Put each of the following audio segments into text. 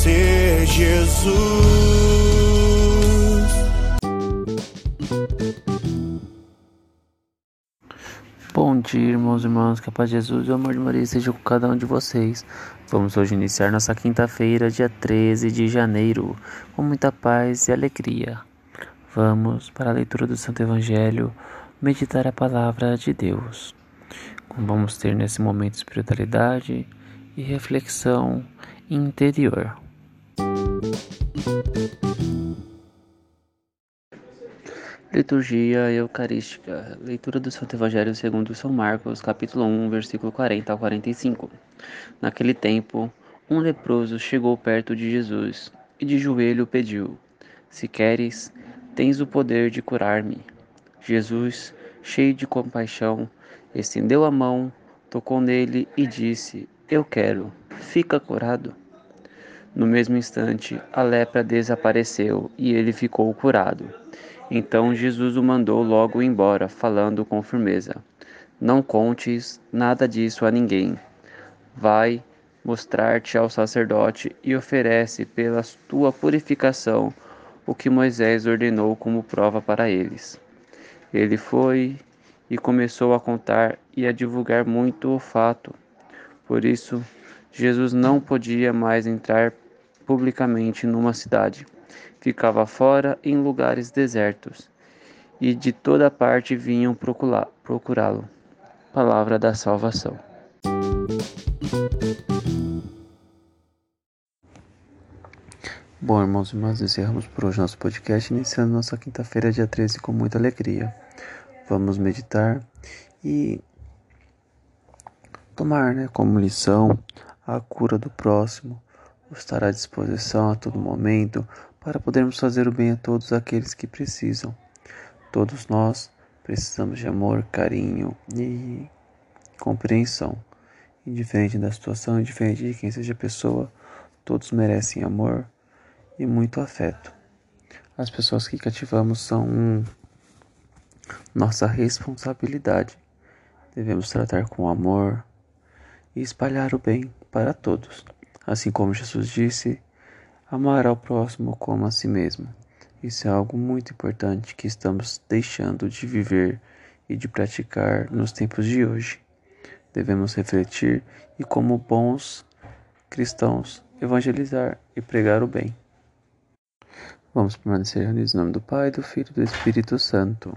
Conhecer Jesus. Bom dia, irmãos e irmãs, que a paz de Jesus e o amor de Maria seja com cada um de vocês. Vamos hoje iniciar nossa quinta-feira, dia 13 de janeiro, com muita paz e alegria. Vamos para a leitura do Santo Evangelho, meditar a palavra de Deus. Vamos ter nesse momento espiritualidade e reflexão interior. Liturgia Eucarística. Leitura do Santo Evangelho segundo São Marcos, capítulo 1, versículo 40 ao 45. Naquele tempo, um leproso chegou perto de Jesus e de joelho pediu: Se queres, tens o poder de curar-me. Jesus, cheio de compaixão, estendeu a mão, tocou nele e disse: Eu quero, fica curado. No mesmo instante, a lepra desapareceu e ele ficou curado. Então Jesus o mandou logo embora, falando com firmeza: Não contes nada disso a ninguém. Vai mostrar-te ao sacerdote e oferece pela tua purificação o que Moisés ordenou como prova para eles. Ele foi e começou a contar e a divulgar muito o fato. Por isso, Jesus não podia mais entrar publicamente numa cidade. Ficava fora em lugares desertos, e de toda parte vinham procurá- procurá-lo. Palavra da salvação. Bom, irmãos e irmãs, encerramos por hoje nosso podcast, iniciando nossa quinta-feira, dia 13, com muita alegria. Vamos meditar e tomar né, como lição a cura do próximo, estar à disposição a todo momento para podermos fazer o bem a todos aqueles que precisam. Todos nós precisamos de amor, carinho e compreensão. Indiferente da situação, indiferente de quem seja a pessoa, todos merecem amor e muito afeto. As pessoas que cativamos são nossa responsabilidade. Devemos tratar com amor e espalhar o bem para todos. Assim como Jesus disse, amar ao próximo como a si mesmo. Isso é algo muito importante que estamos deixando de viver e de praticar nos tempos de hoje. Devemos refletir e, como bons cristãos, evangelizar e pregar o bem. Vamos permanecer reunidos em nome do Pai, do Filho e do Espírito Santo.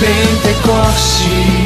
Pentecoste